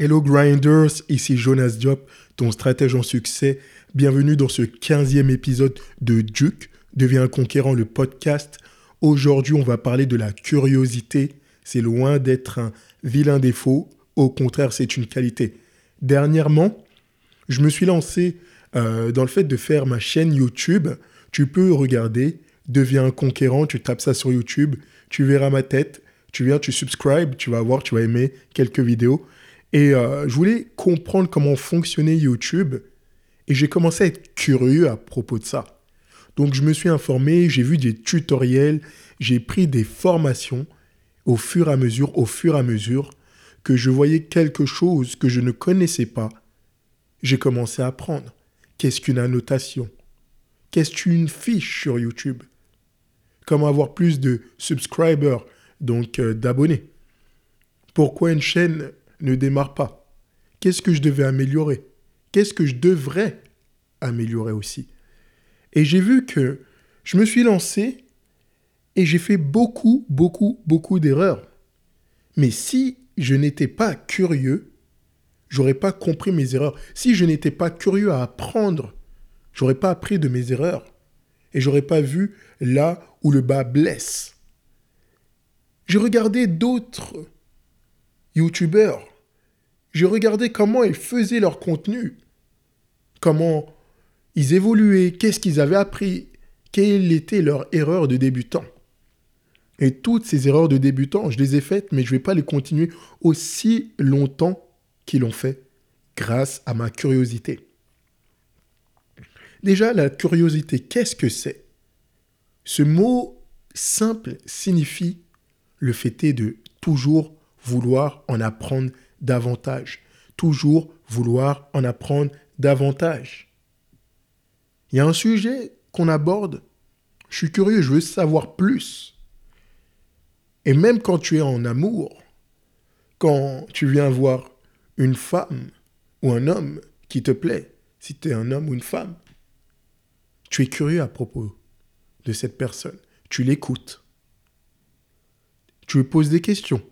Hello Grinders, ici Jonas Diop, ton stratège en succès. Bienvenue dans ce 15e épisode de Duke, Deviens un conquérant, le podcast. Aujourd'hui, on va parler de la curiosité. C'est loin d'être un vilain défaut, au contraire, c'est une qualité. Dernièrement, je me suis lancé euh, dans le fait de faire ma chaîne YouTube. Tu peux regarder, Deviens un conquérant, tu tapes ça sur YouTube, tu verras ma tête, tu viens, tu subscribes, tu vas voir, tu vas aimer quelques vidéos. Et euh, je voulais comprendre comment fonctionnait YouTube et j'ai commencé à être curieux à propos de ça. Donc je me suis informé, j'ai vu des tutoriels, j'ai pris des formations au fur et à mesure, au fur et à mesure que je voyais quelque chose que je ne connaissais pas. J'ai commencé à apprendre. Qu'est-ce qu'une annotation? Qu'est-ce qu'une fiche sur YouTube? Comment avoir plus de subscribers, donc euh, d'abonnés? Pourquoi une chaîne ne démarre pas Qu'est-ce que je devais améliorer? Qu'est-ce que je devrais améliorer aussi? Et j'ai vu que je me suis lancé et j'ai fait beaucoup, beaucoup, beaucoup d'erreurs. Mais si je n'étais pas curieux, j'aurais pas compris mes erreurs. Si je n'étais pas curieux à apprendre, j'aurais pas appris de mes erreurs. Et j'aurais pas vu là où le bas blesse. J'ai regardé d'autres youtubeurs j'ai regardé comment ils faisaient leur contenu, comment ils évoluaient, qu'est-ce qu'ils avaient appris, quelle était leur erreur de débutant. Et toutes ces erreurs de débutant, je les ai faites, mais je ne vais pas les continuer aussi longtemps qu'ils l'ont fait, grâce à ma curiosité. Déjà, la curiosité, qu'est-ce que c'est? Ce mot simple signifie le fait de toujours vouloir en apprendre davantage. Toujours vouloir en apprendre davantage. Il y a un sujet qu'on aborde. Je suis curieux, je veux savoir plus. Et même quand tu es en amour, quand tu viens voir une femme ou un homme qui te plaît, si tu es un homme ou une femme, tu es curieux à propos de cette personne. Tu l'écoutes. Tu lui poses des questions.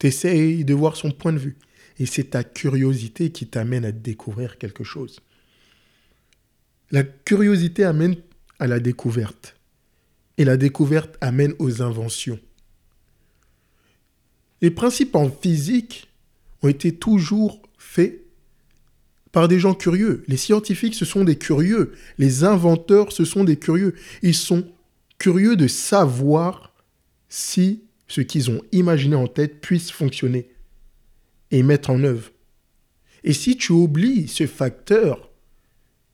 Tu essayes de voir son point de vue. Et c'est ta curiosité qui t'amène à découvrir quelque chose. La curiosité amène à la découverte. Et la découverte amène aux inventions. Les principes en physique ont été toujours faits par des gens curieux. Les scientifiques, ce sont des curieux. Les inventeurs, ce sont des curieux. Ils sont curieux de savoir si ce qu'ils ont imaginé en tête puisse fonctionner et mettre en œuvre. Et si tu oublies ce facteur,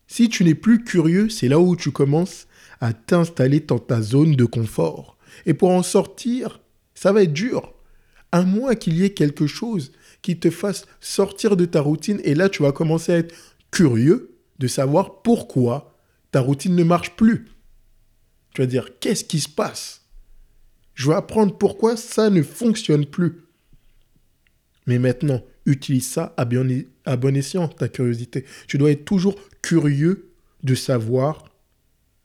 si tu n'es plus curieux, c'est là où tu commences à t'installer dans ta zone de confort. Et pour en sortir, ça va être dur. À moins qu'il y ait quelque chose qui te fasse sortir de ta routine. Et là, tu vas commencer à être curieux de savoir pourquoi ta routine ne marche plus. Tu vas dire, qu'est-ce qui se passe? Je veux apprendre pourquoi ça ne fonctionne plus. Mais maintenant, utilise ça à bon, escient, ta curiosité. Tu dois être toujours curieux de savoir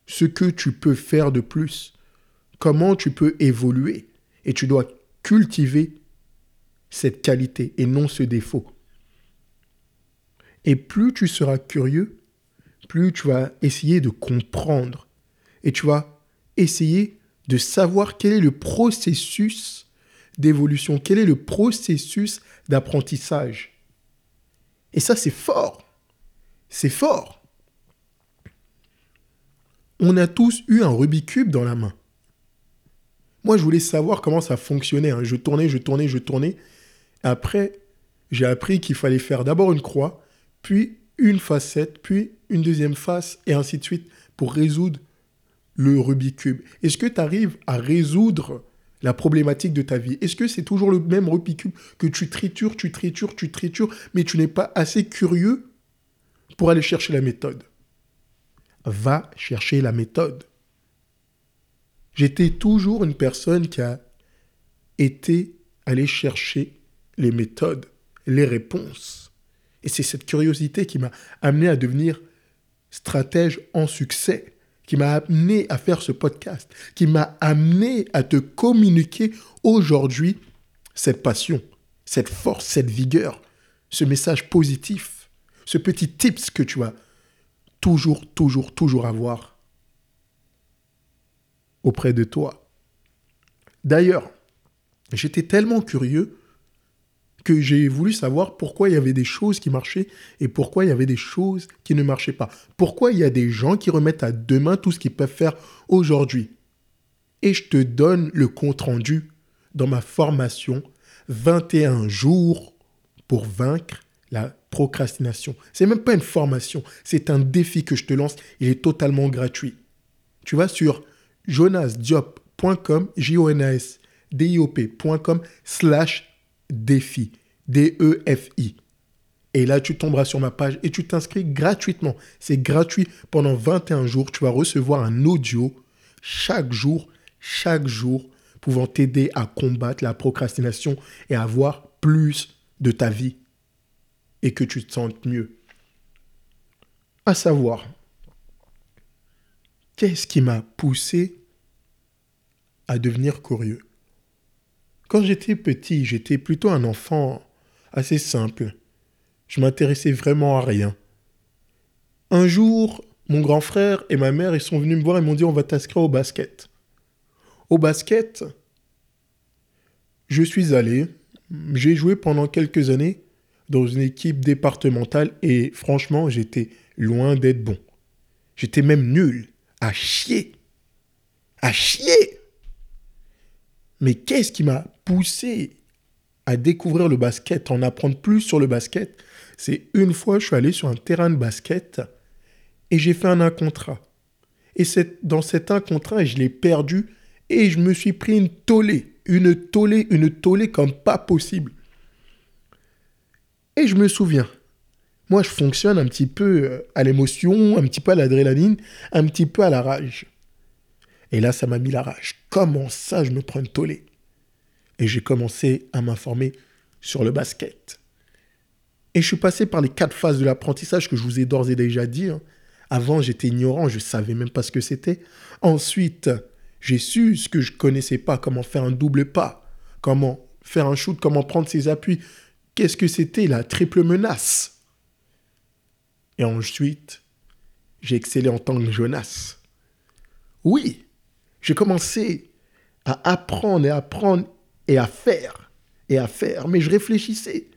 ce que tu peux faire de plus, comment tu peux évoluer. Et tu dois cultiver cette qualité et non ce défaut. Et plus tu seras curieux, plus tu vas essayer de comprendre. Et tu vas essayer de savoir quel est le processus d'évolution, quel est le processus d'apprentissage. Et ça, c'est fort. C'est fort. On a tous eu un Rubik's Cube dans la main. Moi, je voulais savoir comment ça fonctionnait. Hein. Je tournais, je tournais, je tournais. Après, j'ai appris qu'il fallait faire d'abord une croix, puis une facette, puis une deuxième face, et ainsi de suite, pour résoudre le Rubik's Cube Est-ce que tu arrives à résoudre la problématique de ta vie? Est-ce que c'est toujours le même Rubik's Cube que tu tritures, tu tritures, tu tritures, mais tu n'es pas assez curieux pour aller chercher la méthode? Va chercher la méthode. J'étais toujours une personne qui a été allée chercher les méthodes, les réponses. Et c'est cette curiosité qui m'a amené à devenir stratège en succès qui m'a amené à faire ce podcast, qui m'a amené à te communiquer aujourd'hui cette passion, cette force, cette vigueur, ce message positif, ce petit tips que tu vas toujours, toujours, toujours avoir auprès de toi. D'ailleurs, j'étais tellement curieux que j'ai voulu savoir pourquoi il y avait des choses qui marchaient et pourquoi il y avait des choses qui ne marchaient pas. Pourquoi il y a des gens qui remettent à demain tout ce qu'ils peuvent faire aujourd'hui. Et je te donne le compte-rendu dans ma formation 21 jours pour vaincre la procrastination. C'est même pas une formation, c'est un défi que je te lance. Il est totalement gratuit. Tu vas sur jonasdiop.com, j o n a s d i o p.com slash défi, D-E-F-I. Et là, tu tomberas sur ma page et tu t'inscris gratuitement. C'est gratuit pendant 21 jours. Tu vas recevoir un audio chaque jour, chaque jour, pouvant t'aider à combattre la procrastination et à avoir plus de ta vie et que tu te sentes mieux. À savoir, qu'est-ce qui m'a poussé à devenir curieux? Quand j'étais petit, j'étais plutôt un enfant assez simple. Je m'intéressais vraiment à rien. Un jour, mon grand frère et ma mère, ils sont venus me voir et m'ont dit on va t'inscrire au basket. Au basket, je suis allé, j'ai joué pendant quelques années dans une équipe départementale et franchement, j'étais loin d'être bon. J'étais même nul, à chier. À chier. Mais qu'est-ce qui m'a poussé à découvrir le basket, en apprendre plus sur le basket C'est une fois, je suis allé sur un terrain de basket et j'ai fait un contrat. Et dans cet un contrat, je l'ai perdu et je me suis pris une tollée, une tollée, une tollée comme pas possible. Et je me souviens, moi je fonctionne un petit peu euh, à l'émotion, un petit peu à l'adrénaline, un petit peu à la rage. Et là, ça m'a mis la rage. Comment ça, je me prends une tollée? Et j'ai commencé à m'informer sur le basket. Et je suis passé par les quatre phases de l'apprentissage que je vous ai d'ores et déjà dit. Hein. Avant, j'étais ignorant, je ne savais même pas ce que c'était. Ensuite, j'ai su ce que je connaissais pas, comment faire un double pas, comment faire un shoot, comment prendre ses appuis. Qu'est-ce que c'était la triple menace? Et ensuite, j'ai excellé en tant que Jonas. Oui, j'ai commencé à apprendre et apprendre et à faire et à faire, mais je réfléchissais.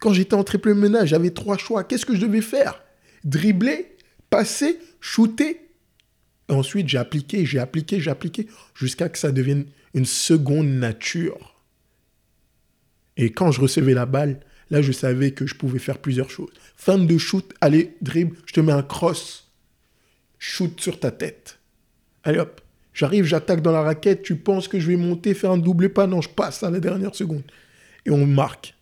Quand j'étais en triple menace, j'avais trois choix. Qu'est-ce que je devais faire? Dribbler, passer, shooter ensuite, j'ai appliqué, j'ai appliqué, j'ai appliqué, jusqu'à que ça devienne une seconde nature. Et quand je recevais la balle, là, je savais que je pouvais faire plusieurs choses. Fin de shoot, allez, dribble, je te mets un cross. Shoot sur ta tête. Allez hop, j'arrive, j'attaque dans la raquette, tu penses que je vais monter, faire un double pas, non, je passe à la dernière seconde. Et on marque.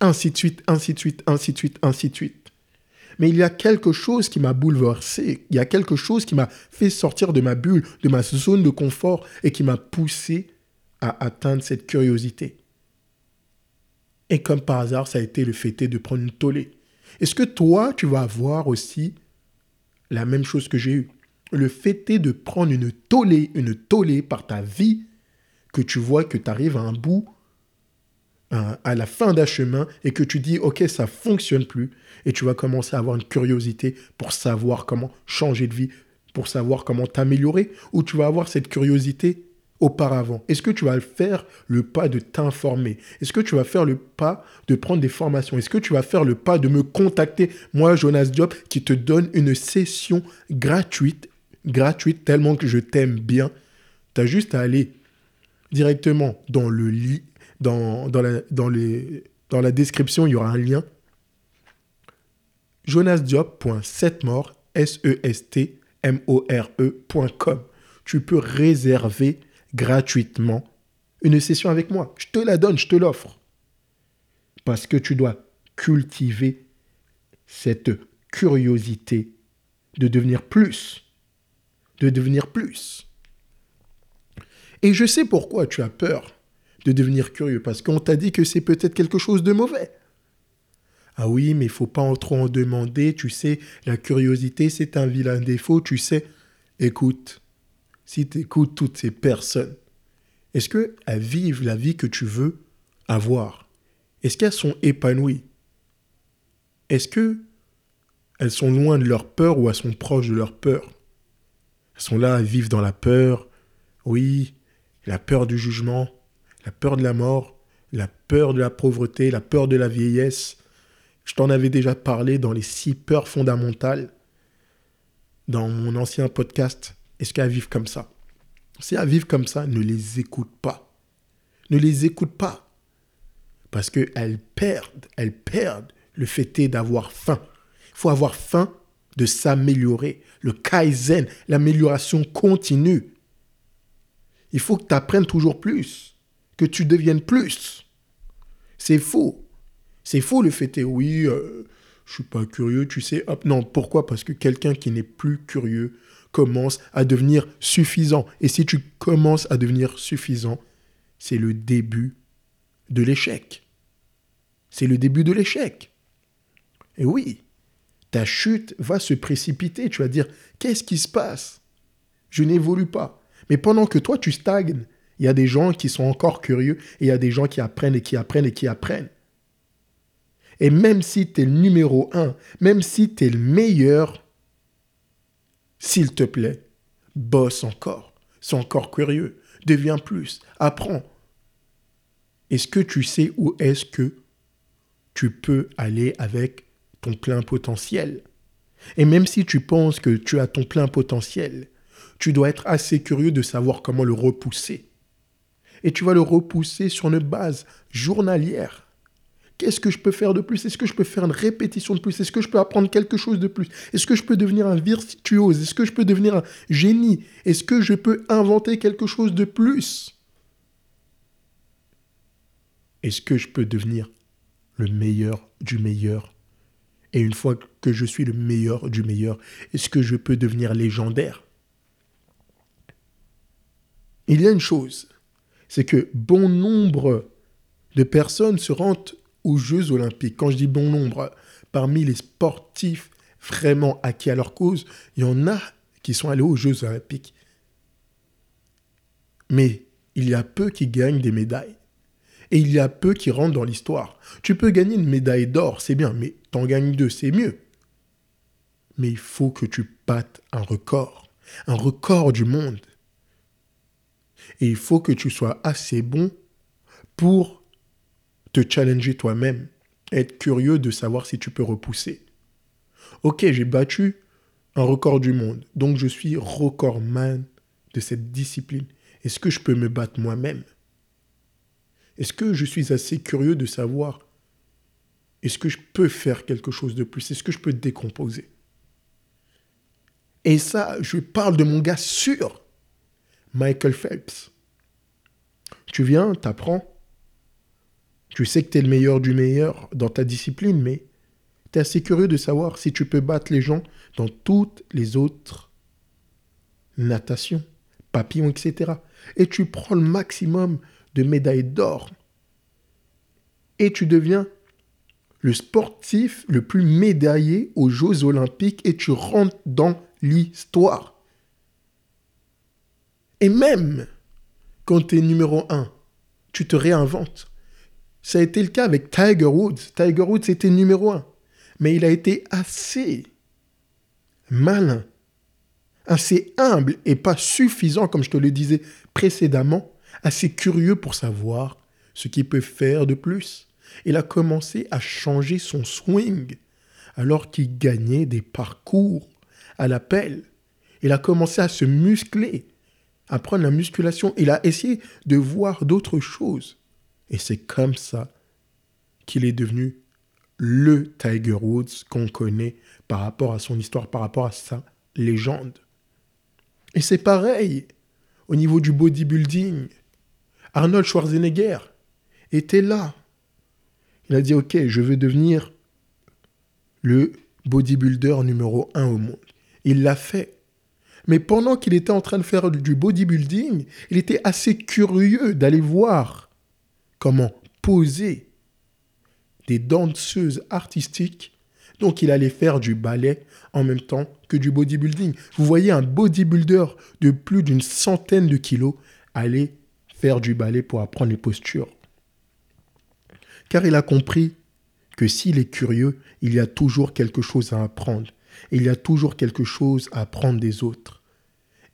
Ainsi de suite, ainsi de suite, ainsi de suite, ainsi de suite mais il y a quelque chose qui m'a bouleversé, il y a quelque chose qui m'a fait sortir de ma bulle, de ma zone de confort et qui m'a poussé à atteindre cette curiosité. Et comme par hasard, ça a été le fait de prendre une tollée. Est-ce que toi, tu vas avoir aussi la même chose que j'ai eu Le fait de prendre une tollée, une tollée par ta vie, que tu vois que tu arrives à un bout à la fin d'un chemin et que tu dis, OK, ça fonctionne plus, et tu vas commencer à avoir une curiosité pour savoir comment changer de vie, pour savoir comment t'améliorer, ou tu vas avoir cette curiosité auparavant. Est-ce que tu vas faire le pas de t'informer? Est-ce que tu vas faire le pas de prendre des formations? Est-ce que tu vas faire le pas de me contacter, moi, Jonas Diop, qui te donne une session gratuite, gratuite tellement que je t'aime bien Tu as juste à aller directement dans le lit dans, la description, il y aura un lien. jonasdiop.setmore, S-E-S-T-M-O-R-E.com. Tu peux réserver gratuitement une session avec moi. Je te la donne, je te l'offre. Parce que tu dois cultiver cette curiosité de devenir plus. De devenir plus. Et je sais pourquoi tu as peur de devenir curieux, parce qu'on t'a dit que c'est peut-être quelque chose de mauvais. Ah oui, mais il faut pas trop en demander, tu sais, la curiosité, c'est un vilain défaut, tu sais. Écoute, si tu écoutes toutes ces personnes, est-ce qu'elles vivent la vie que tu veux avoir Est-ce qu'elles sont épanouies? Est-ce que elles sont loin de leur peur ou elles sont proches de leur peur? Elles sont là à vivre dans la peur. Oui, la peur du jugement, la peur de la mort, la peur de la pauvreté, la peur de la vieillesse. Je t'en avais déjà parlé dans les six peurs fondamentales dans mon ancien podcast. Est-ce qu'elles vivent comme ça? Si elles vivent comme ça, ne les écoute pas. Ne les écoute pas. Parce qu'elles perdent, elles perdent le fait d'avoir faim. Il faut avoir faim de s'améliorer. Le kaizen, l'amélioration continue. Il faut que tu apprennes toujours plus, que tu deviennes plus. C'est faux. C'est faux le fait est, oui, euh, je suis pas curieux, tu sais. Hop, non, pourquoi? Parce que quelqu'un qui n'est plus curieux commence à devenir suffisant. Et si tu commences à devenir suffisant, c'est le début de l'échec. C'est le début de l'échec. Et oui, ta chute va se précipiter. Tu vas dire, qu'est-ce qui se passe? Je n'évolue pas. Mais pendant que toi, tu stagnes, il y a des gens qui sont encore curieux et il y a des gens qui apprennent et qui apprennent et qui apprennent. Et même si tu es le numéro un, même si tu es le meilleur, s'il te plaît, bosse encore. Sois encore curieux. Deviens plus. Apprends. Est-ce que tu sais où est-ce que tu peux aller avec plein potentiel. Et même si tu penses que tu as ton plein potentiel, tu dois être assez curieux de savoir comment le repousser. Et tu vas le repousser sur une base journalière. Qu'est-ce que je peux faire de plus? Est-ce que je peux faire une répétition de plus? Est-ce que je peux apprendre quelque chose de plus? Est-ce que je peux devenir un virtuose? Est-ce que je peux devenir un génie? Est-ce que je peux inventer quelque chose de plus? Est-ce que je peux devenir le meilleur du meilleur Et une fois que je suis le meilleur du meilleur, est-ce que je peux devenir légendaire? Il y a une chose, c'est que bon nombre de personnes se rendent aux Jeux olympiques. Quand je dis bon nombre, parmi les sportifs vraiment acquis à leur cause, il y en a qui sont allés aux Jeux olympiques. Mais il y a peu qui gagnent des médailles. Et il y a peu qui rentrent dans l'histoire. Tu peux gagner une médaille d'or, c'est bien, mais t'en gagnes deux, c'est mieux. Mais il faut que tu battes un record, un record du monde. Et il faut que tu sois assez bon pour te challenger toi-même, être curieux de savoir si tu peux repousser. Ok, j'ai battu un record du monde, donc je suis recordman de cette discipline. Est-ce que je peux me battre moi-même? Est-ce que je suis assez curieux de savoir est-ce que je peux faire quelque chose de plus? Est-ce que je peux décomposer? Et ça, je parle de mon gars sûr, Michael Phelps. Tu viens, t'apprends, tu sais que tu es le meilleur du meilleur dans ta discipline, mais tu es assez curieux de savoir si tu peux battre les gens dans toutes les autres natations, papillons, etc. Et tu prends le maximum de médailles d'or. Et tu deviens le sportif le plus médaillé aux Jeux olympiques et tu rentres dans l'histoire. Et même quand tu es numéro un, tu te réinventes. Ça a été le cas avec Tiger Woods. Tiger Woods était numéro un. Mais il a été assez malin, assez humble et pas suffisant, comme je te le disais précédemment, assez curieux pour savoir ce qu'il peut faire de plus. Il a commencé à changer son swing alors qu'il gagnait des parcours à l'appel. Il a commencé à se muscler, à prendre la musculation. Il a essayé de voir d'autres choses. Et c'est comme ça qu'il est devenu le Tiger Woods qu'on connaît par rapport à son histoire, par rapport à sa légende. Et c'est pareil au niveau du bodybuilding. Arnold Schwarzenegger était là. Il a dit, OK, je veux devenir le bodybuilder numéro un au monde. Il l'a fait. Mais pendant qu'il était en train de faire du bodybuilding, il était assez curieux d'aller voir comment poser des danseuses artistiques. Donc il allait faire du ballet en même temps que du bodybuilding. Vous voyez un bodybuilder de plus d'une centaine de kilos aller faire du ballet pour apprendre les postures. car il a compris que s'il est curieux, il y a toujours quelque chose à apprendre. Il y a toujours quelque chose à apprendre des autres.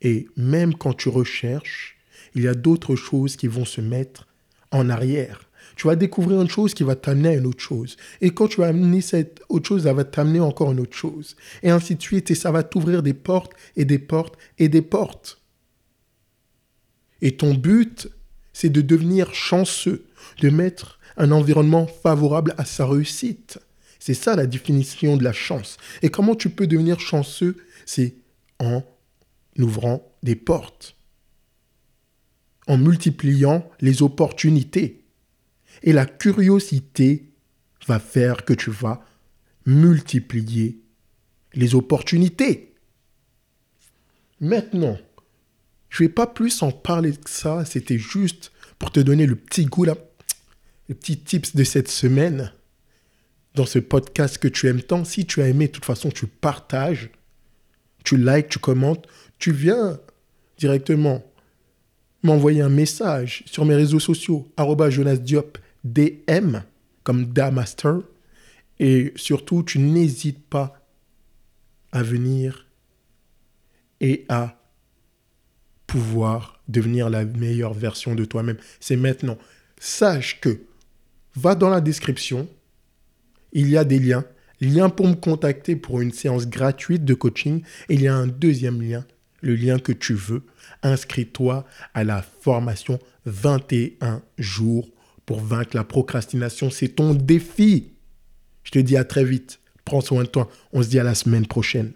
Et même quand tu recherches, il y a d'autres choses qui vont se mettre en arrière. Tu vas découvrir une chose qui va t'amener à une autre chose. Et quand tu vas amener cette autre chose, ça va t'amener encore une autre chose. Et ainsi de suite. Et ça va t'ouvrir des portes et des portes et des portes. Et ton but, c'est de devenir chanceux, de mettre un environnement favorable à sa réussite. C'est ça la définition de la chance. Et comment tu peux devenir chanceux? C'est en ouvrant des portes, en multipliant les opportunités. Et la curiosité va faire que tu vas multiplier les opportunités. Maintenant, je vais pas plus en parler que ça, c'était juste pour te donner le petit goût, là, le petit tips de cette semaine dans ce podcast que tu aimes tant. Si tu as aimé, de toute façon, tu partages, tu likes, tu commentes, tu viens directement m'envoyer un message sur mes réseaux sociaux, Jonas Diop, DM, comme Damaster. Et surtout, tu n'hésites pas à venir et à pouvoir devenir la meilleure version de toi-même. C'est maintenant. Sache que va dans la description, il y a des liens. Lien pour me contacter pour une séance gratuite de coaching. Il y a un deuxième lien, le lien que tu veux. Inscris-toi à la formation 21 jours pour vaincre la procrastination. C'est ton défi. Je te dis à très vite. Prends soin de toi. On se dit à la semaine prochaine.